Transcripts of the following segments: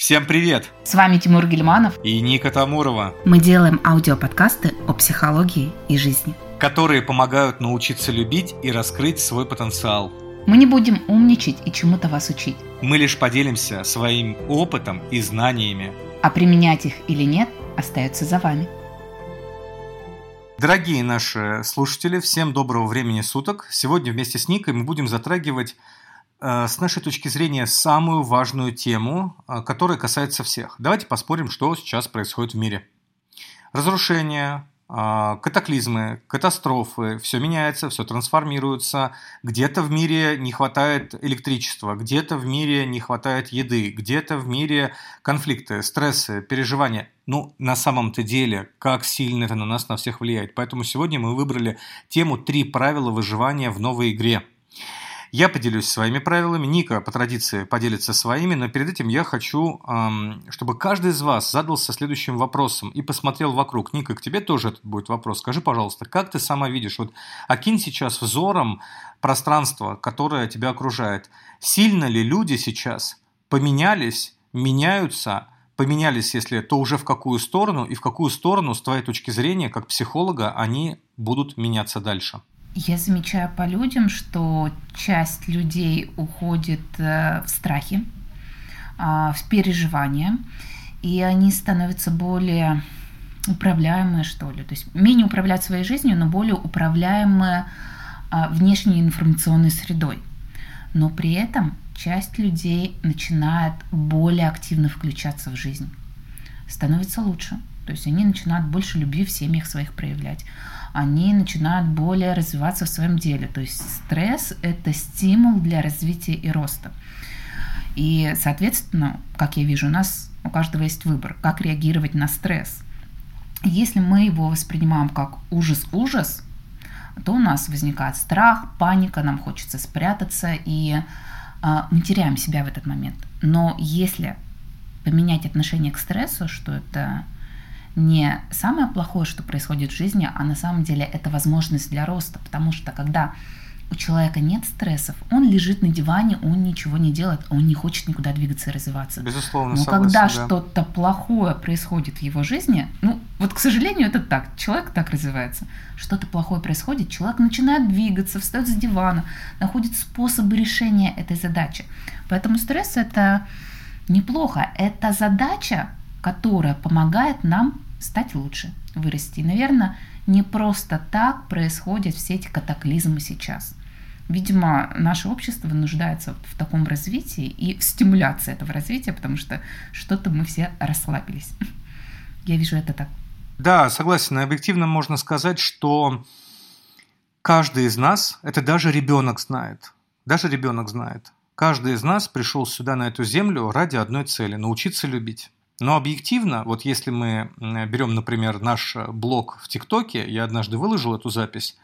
Всем привет! С вами Тимур Гельманов и Ника Тамурова. Мы делаем аудиоподкасты о психологии и жизни, которые помогают научиться любить и раскрыть свой потенциал. Мы не будем умничать и чему-то вас учить. Мы лишь поделимся своим опытом и знаниями. А применять их или нет, остается за вами. Дорогие наши слушатели, всем доброго времени суток. Сегодня вместе с Никой мы будем затрагивать с нашей точки зрения, самую важную тему, э, которая касается всех. Давайте поспорим, что сейчас происходит в мире. Разрушение, э, катаклизмы, катастрофы, все меняется, все трансформируется. Где-то в мире не хватает электричества, где-то в мире не хватает еды, где-то в мире конфликты, стрессы, переживания. Ну, на самом-то деле, как сильно это на нас на всех влияет. Поэтому сегодня мы выбрали тему «Три правила выживания в новой игре». Я поделюсь своими правилами, Ника по традиции поделится своими, но перед этим я хочу, чтобы каждый из вас задался следующим вопросом и посмотрел вокруг. Ника, к тебе тоже этот будет вопрос. Скажи, пожалуйста, как ты сама видишь, вот окинь сейчас взором пространство, которое тебя окружает. Сильно ли люди сейчас поменялись, меняются, поменялись, если то уже в какую сторону, и в какую сторону, с твоей точки зрения, как психолога, они будут меняться дальше? Я замечаю по людям, что часть людей уходит э, в страхи, а, в переживания, и они становятся более управляемые, что ли. То есть менее управлять своей жизнью, но более управляемые а, внешней информационной средой. Но при этом часть людей начинает более активно включаться в жизнь. Становится лучше. То есть они начинают больше любви в семьях своих проявлять они начинают более развиваться в своем деле. То есть стресс – это стимул для развития и роста. И, соответственно, как я вижу, у нас у каждого есть выбор, как реагировать на стресс. Если мы его воспринимаем как ужас-ужас, то у нас возникает страх, паника, нам хочется спрятаться, и э, мы теряем себя в этот момент. Но если поменять отношение к стрессу, что это не самое плохое, что происходит в жизни, а на самом деле это возможность для роста, потому что когда у человека нет стрессов, он лежит на диване, он ничего не делает, он не хочет никуда двигаться и развиваться. Безусловно, Но согласен, когда да. что-то плохое происходит в его жизни, ну вот, к сожалению, это так, человек так развивается. Что-то плохое происходит, человек начинает двигаться, встает с дивана, находит способы решения этой задачи. Поэтому стресс это неплохо, это задача, которая помогает нам стать лучше, вырасти. И, наверное, не просто так происходят все эти катаклизмы сейчас. Видимо, наше общество нуждается в таком развитии и в стимуляции этого развития, потому что что-то мы все расслабились. Я вижу это так. Да, согласен. Объективно можно сказать, что каждый из нас, это даже ребенок знает, даже ребенок знает, каждый из нас пришел сюда, на эту землю, ради одной цели – научиться любить. Но объективно, вот если мы берем, например, наш блог в ТикТоке, я однажды выложил эту запись,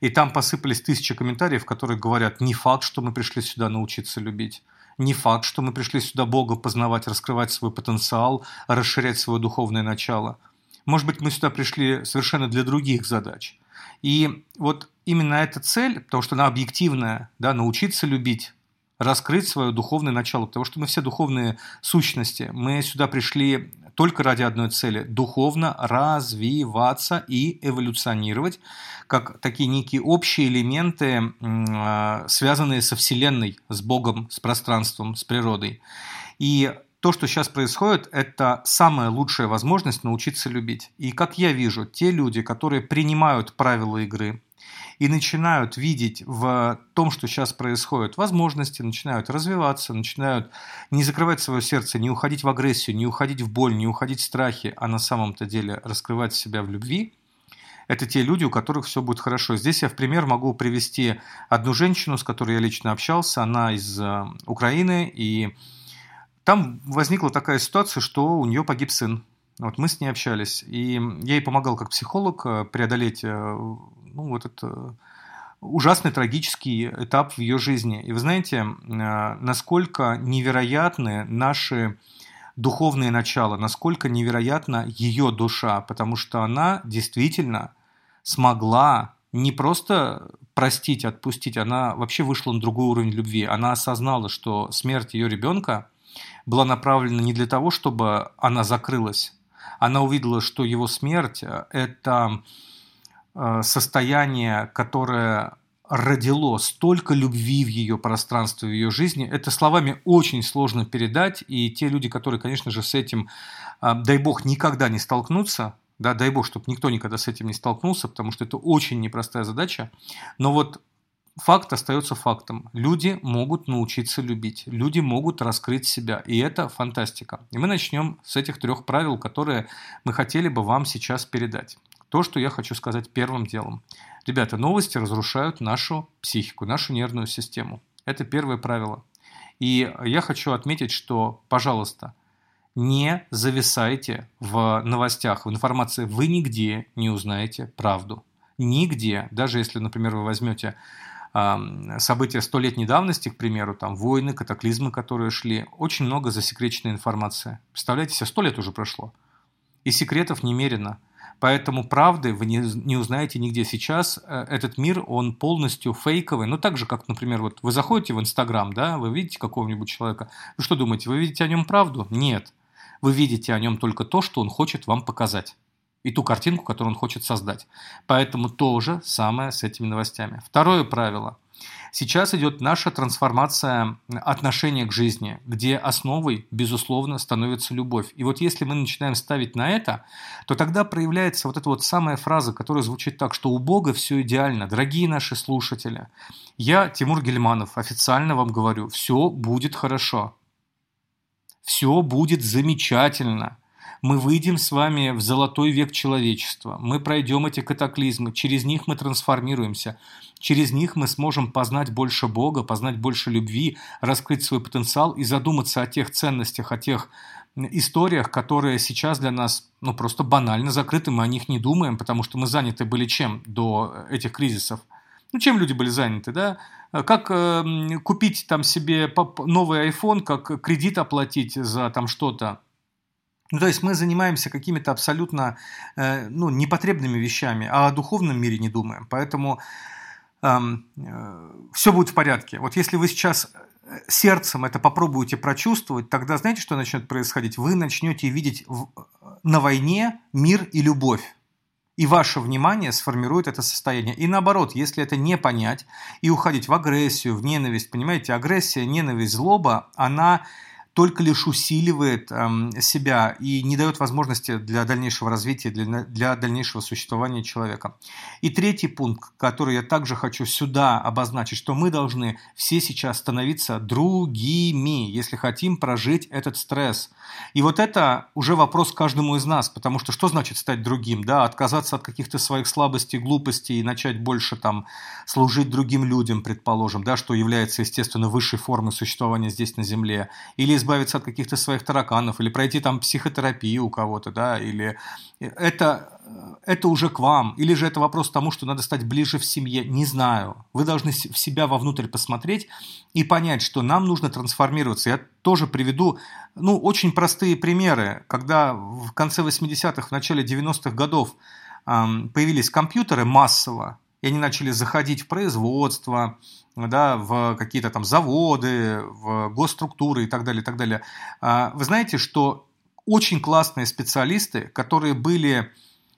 и там посыпались тысячи комментариев, которые говорят, не факт, что мы пришли сюда научиться любить, не факт, что мы пришли сюда Бога познавать, раскрывать свой потенциал, расширять свое духовное начало. Может быть, мы сюда пришли совершенно для других задач. И вот именно эта цель, потому что она объективная, да, научиться любить, раскрыть свое духовное начало, потому что мы все духовные сущности. Мы сюда пришли только ради одной цели – духовно развиваться и эволюционировать, как такие некие общие элементы, а, связанные со Вселенной, с Богом, с пространством, с природой. И то, что сейчас происходит, это самая лучшая возможность научиться любить. И как я вижу, те люди, которые принимают правила игры, и начинают видеть в том, что сейчас происходит, возможности, начинают развиваться, начинают не закрывать свое сердце, не уходить в агрессию, не уходить в боль, не уходить в страхи, а на самом-то деле раскрывать себя в любви, это те люди, у которых все будет хорошо. Здесь я в пример могу привести одну женщину, с которой я лично общался. Она из э, Украины, и там возникла такая ситуация, что у нее погиб сын. Вот мы с ней общались, и я ей помогал как психолог э, преодолеть э, ну, вот это ужасный трагический этап в ее жизни. И вы знаете, э, насколько невероятны наши духовные начала, насколько невероятна ее душа, потому что она действительно смогла не просто простить, отпустить, она вообще вышла на другой уровень любви. Она осознала, что смерть ее ребенка была направлена не для того, чтобы она закрылась. Она увидела, что его смерть – это э, состояние, которое родило столько любви в ее пространстве, в ее жизни. Это словами очень сложно передать, и те люди, которые, конечно же, с этим, э, дай бог, никогда не столкнутся, да, дай бог, чтобы никто никогда с этим не столкнулся, потому что это очень непростая задача. Но вот факт остается фактом. Люди могут научиться любить, люди могут раскрыть себя, и это фантастика. И мы начнем с этих трех правил, которые мы хотели бы вам сейчас передать. То, что я хочу сказать первым делом. Ребята, новости разрушают нашу психику, нашу нервную систему. Это первое правило. И я хочу отметить, что, пожалуйста, не зависайте в новостях, в информации. Вы нигде не узнаете правду. Нигде. Даже если, например, вы возьмете события столетней давности, к примеру, там войны, катаклизмы, которые шли, очень много засекреченной информации. Представляете себе, сто лет уже прошло. И секретов немерено. Поэтому правды вы не, не узнаете нигде. Сейчас э, этот мир, он полностью фейковый. Ну, так же, как, например, вот вы заходите в Инстаграм, да, вы видите какого-нибудь человека. Вы что думаете, вы видите о нем правду? Нет. Вы видите о нем только то, что он хочет вам показать и ту картинку, которую он хочет создать. Поэтому то же самое с этими новостями. Второе правило. Сейчас идет наша трансформация отношения к жизни, где основой, безусловно, становится любовь. И вот если мы начинаем ставить на это, то тогда проявляется вот эта вот самая фраза, которая звучит так, что у Бога все идеально. Дорогие наши слушатели, я, Тимур Гельманов, официально вам говорю, все будет хорошо. Все будет замечательно мы выйдем с вами в золотой век человечества, мы пройдем эти катаклизмы, через них мы трансформируемся, через них мы сможем познать больше Бога, познать больше любви, раскрыть свой потенциал и задуматься о тех ценностях, о тех историях, которые сейчас для нас ну, просто банально закрыты, мы о них не думаем, потому что мы заняты были чем до этих кризисов? Ну, чем люди были заняты, да? Как э, купить там себе новый iPhone, как кредит оплатить за там что-то, ну, то есть мы занимаемся какими-то абсолютно э, ну, непотребными вещами, а о духовном мире не думаем. Поэтому эм, э, все будет в порядке. Вот если вы сейчас э, сердцем это попробуете прочувствовать, тогда знаете, что начнет происходить? Вы начнете видеть в, на войне мир и любовь. И ваше внимание сформирует это состояние. И наоборот, если это не понять и уходить в агрессию, в ненависть, понимаете, агрессия, ненависть, злоба, она только лишь усиливает эм, себя и не дает возможности для дальнейшего развития, для, для дальнейшего существования человека. И третий пункт, который я также хочу сюда обозначить, что мы должны все сейчас становиться другими, если хотим прожить этот стресс. И вот это уже вопрос каждому из нас, потому что что значит стать другим? Да, отказаться от каких-то своих слабостей, глупостей и начать больше там служить другим людям, предположим, да, что является, естественно, высшей формой существования здесь на Земле, или избавиться от каких-то своих тараканов, или пройти там психотерапию у кого-то, да, или это, это уже к вам, или же это вопрос к тому, что надо стать ближе в семье, не знаю. Вы должны в себя вовнутрь посмотреть и понять, что нам нужно трансформироваться. Я тоже приведу, ну, очень простые примеры, когда в конце 80-х, в начале 90-х годов появились компьютеры массово, и они начали заходить в производство, да, в какие-то там заводы, в госструктуры и так далее, и так далее. А, вы знаете, что очень классные специалисты, которые были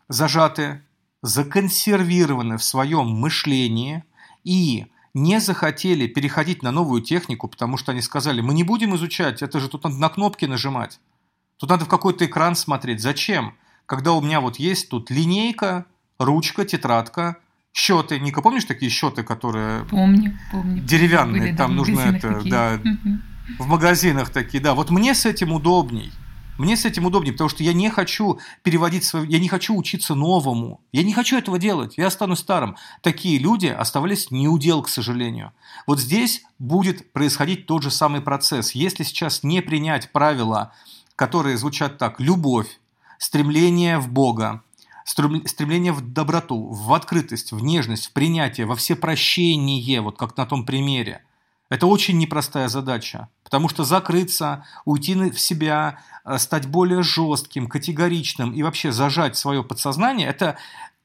зажаты, законсервированы в своем мышлении и не захотели переходить на новую технику, потому что они сказали, мы не будем изучать, это же тут надо на кнопки нажимать, тут надо в какой-то экран смотреть. Зачем? Когда у меня вот есть тут линейка, ручка, тетрадка, счеты. Ника, помнишь такие счеты, которые... Помню, помню. Деревянные, Были, там да, нужно это, такие. да, в магазинах такие, да. Вот мне с этим удобней. Мне с этим удобнее, потому что я не хочу переводить свою, я не хочу учиться новому. Я не хочу этого делать. Я останусь старым. Такие люди оставались неудел, к сожалению. Вот здесь будет происходить тот же самый процесс. Если сейчас не принять правила, которые звучат так: любовь, стремление в Бога, стремление в доброту, в открытость, в нежность, в принятие, во всепрощение, вот как на том примере. Это очень непростая задача, потому что закрыться, уйти в себя, э, стать более жестким, категоричным и вообще зажать свое подсознание – это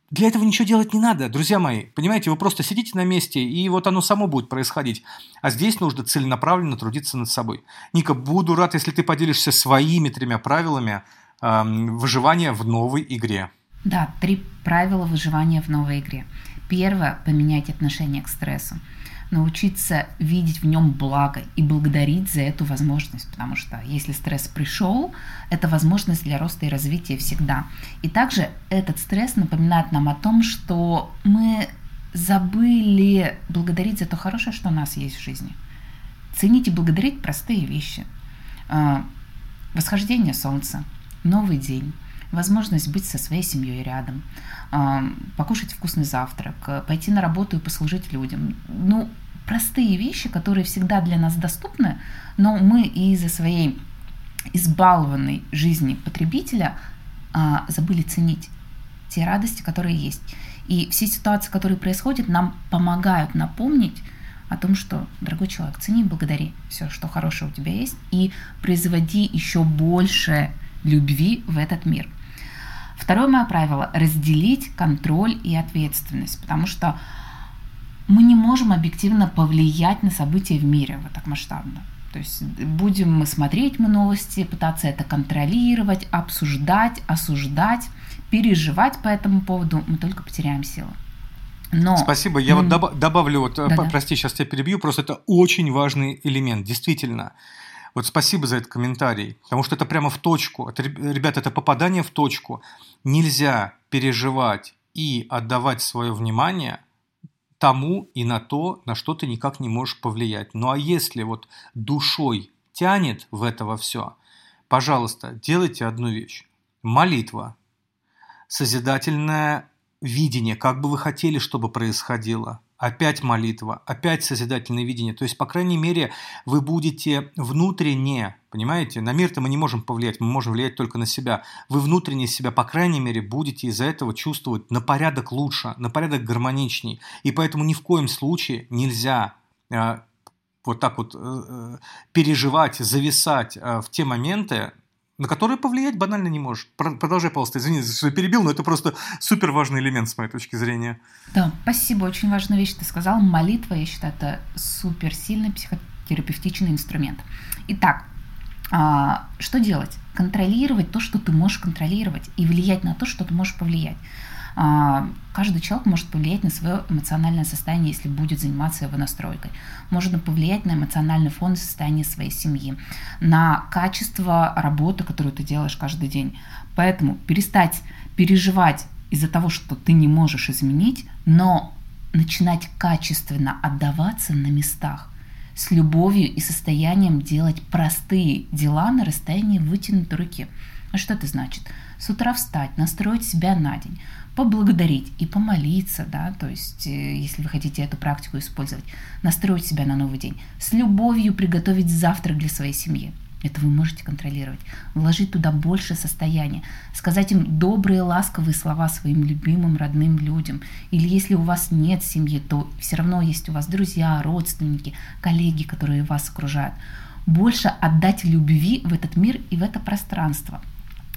для этого ничего делать не надо, друзья мои. Понимаете, вы просто сидите на месте, и вот оно само будет происходить. А здесь нужно целенаправленно трудиться над собой. Ника, буду рад, если ты поделишься своими тремя правилами э, выживания в новой игре. Да, три правила выживания в новой игре. Первое – поменять отношение к стрессу научиться видеть в нем благо и благодарить за эту возможность, потому что если стресс пришел, это возможность для роста и развития всегда. И также этот стресс напоминает нам о том, что мы забыли благодарить за то хорошее, что у нас есть в жизни. Ценить и благодарить простые вещи. А, восхождение солнца, новый день, возможность быть со своей семьей рядом, покушать вкусный завтрак, пойти на работу и послужить людям. Ну, простые вещи, которые всегда для нас доступны, но мы из-за своей избалованной жизни потребителя а, забыли ценить те радости, которые есть. И все ситуации, которые происходят, нам помогают напомнить о том, что, дорогой человек, цени и благодари все, что хорошее у тебя есть, и производи еще больше любви в этот мир. Второе мое правило – разделить контроль и ответственность, потому что мы не можем объективно повлиять на события в мире вот так масштабно. То есть будем мы смотреть мы новости, пытаться это контролировать, обсуждать, осуждать, переживать по этому поводу, мы только потеряем силы. Но... Спасибо. Я mm. вот добавлю, вот, да, прости, сейчас тебя перебью, просто это очень важный элемент, действительно. Вот спасибо за этот комментарий, потому что это прямо в точку. Это, ребята, это попадание в точку. Нельзя переживать и отдавать свое внимание тому и на то, на что ты никак не можешь повлиять. Ну а если вот душой тянет в этого все, пожалуйста, делайте одну вещь. Молитва, созидательное видение, как бы вы хотели, чтобы происходило – опять молитва, опять созидательное видение. То есть, по крайней мере, вы будете внутренне, понимаете, на мир-то мы не можем повлиять, мы можем влиять только на себя. Вы внутренне себя, по крайней мере, будете из-за этого чувствовать на порядок лучше, на порядок гармоничней. И поэтому ни в коем случае нельзя э, вот так вот э, э переживать, зависать э, в те моменты, на которые повлиять банально не можешь. Продолжай, пожалуйста, извини, что я перебил, но это просто супер важный элемент с моей точки зрения. Да, спасибо, очень важная вещь ты сказал. Молитва, я считаю, это супер сильный психотерапевтичный инструмент. Итак, а, что делать? Контролировать то, что ты можешь контролировать, и влиять на то, что ты можешь повлиять. А, каждый человек может повлиять на свое эмоциональное состояние, если будет заниматься его настройкой. Можно повлиять на эмоциональный фон и состояние своей семьи, на качество работы, которую ты делаешь каждый день. Поэтому перестать переживать из-за того, что ты не можешь изменить, но начинать качественно отдаваться на местах с любовью и состоянием делать простые дела на расстоянии вытянутой руки. А что это значит? С утра встать, настроить себя на день, поблагодарить и помолиться, да, то есть, э, если вы хотите эту практику использовать, настроить себя на новый день, с любовью приготовить завтрак для своей семьи. Это вы можете контролировать. Вложить туда больше состояния. Сказать им добрые, ласковые слова своим любимым, родным людям. Или если у вас нет семьи, то все равно есть у вас друзья, родственники, коллеги, которые вас окружают. Больше отдать любви в этот мир и в это пространство –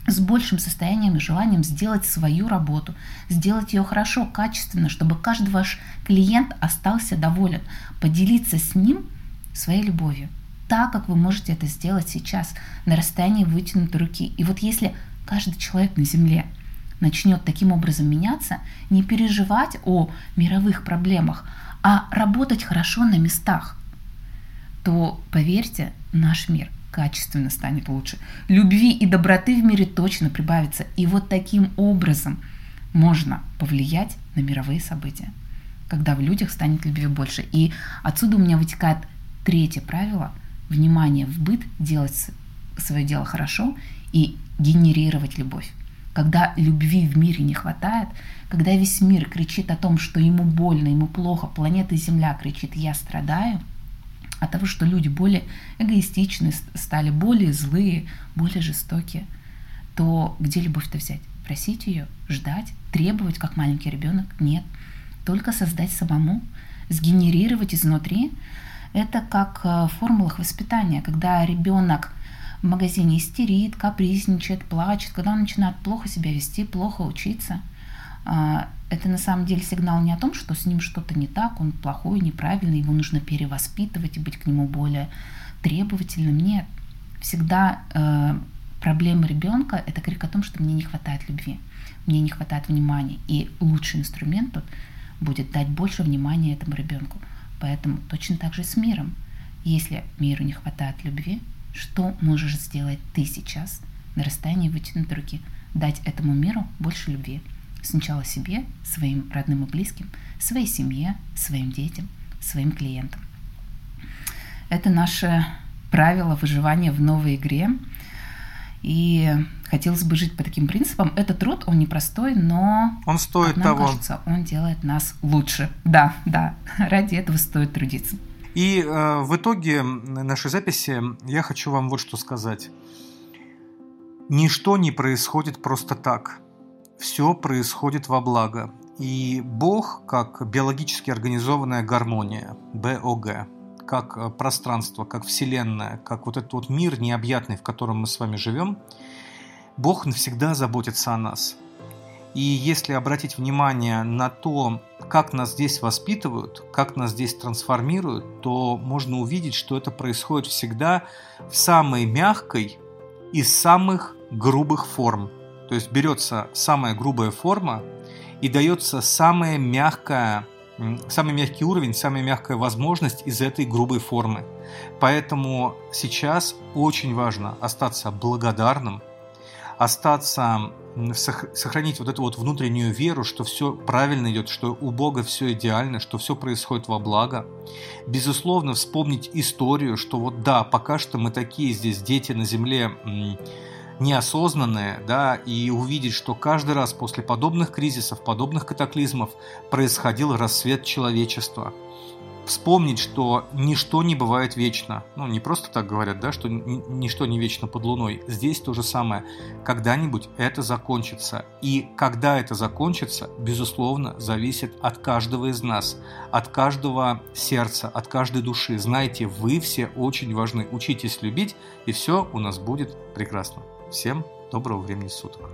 с большим состоянием и желанием сделать свою работу, сделать ее хорошо, качественно, чтобы каждый ваш клиент остался доволен, поделиться с ним своей любовью, так как вы можете это сделать сейчас, на расстоянии вытянутой руки. И вот если каждый человек на Земле начнет таким образом меняться, не переживать о мировых проблемах, а работать хорошо на местах, то, поверьте, наш мир – качественно станет лучше. Любви и доброты в мире точно прибавится. И вот таким образом можно повлиять на мировые события, когда в людях станет любви больше. И отсюда у меня вытекает третье правило – внимание в быт, делать свое дело хорошо и генерировать любовь. Когда любви в мире не хватает, когда весь мир кричит о том, что ему больно, ему плохо, планета Земля кричит «я страдаю», от того, что люди более эгоистичны стали, более злые, более жестокие, то где любовь-то взять? Просить ее, ждать, требовать, как маленький ребенок? Нет. Только создать самому, сгенерировать изнутри. Это как э, в формулах воспитания, когда ребенок в магазине истерит, капризничает, плачет, когда он начинает плохо себя вести, плохо учиться. А, это на самом деле сигнал не о том, что с ним что-то не так, он плохой, неправильный, его нужно перевоспитывать и быть к нему более требовательным. Нет. Всегда э, проблема ребенка – это крик о том, что мне не хватает любви, мне не хватает внимания. И лучший инструмент тут будет дать больше внимания этому ребенку. Поэтому точно так же с миром. Если миру не хватает любви, что можешь сделать ты сейчас на расстоянии вытянутой руки? Дать этому миру больше любви. Сначала себе, своим родным и близким, своей семье, своим детям, своим клиентам. Это наше правило выживания в новой игре. И хотелось бы жить по таким принципам. Этот труд, он непростой, но он стоит нам того. кажется, он делает нас лучше. Да, да, ради этого стоит трудиться. И э, в итоге нашей записи я хочу вам вот что сказать. Ничто не происходит просто так. Все происходит во благо. И Бог, как биологически организованная гармония, БОГ, как э, пространство, как Вселенная, как вот этот вот мир необъятный, в котором мы с вами живем, Бог навсегда заботится о нас. И если обратить внимание на то, как нас здесь воспитывают, как нас здесь трансформируют, то можно увидеть, что это происходит всегда в самой мягкой из самых грубых форм. То есть берется самая грубая форма и дается самая мягкая самый мягкий уровень, самая мягкая возможность из этой грубой формы. Поэтому сейчас очень важно остаться благодарным, остаться, сохранить вот эту вот внутреннюю веру, что все правильно идет, что у Бога все идеально, что все происходит во благо. Безусловно, вспомнить историю, что вот да, пока что мы такие здесь дети на земле неосознанное, да, и увидеть, что каждый раз после подобных кризисов, подобных катаклизмов происходил рассвет человечества. Вспомнить, что ничто не бывает вечно. Ну, не просто так говорят, да, что ничто не вечно под луной. Здесь то же самое. Когда-нибудь это закончится. И когда это закончится, безусловно, зависит от каждого из нас, от каждого сердца, от каждой души. Знаете, вы все очень важны. Учитесь любить, и все у нас будет прекрасно. Всем доброго времени суток.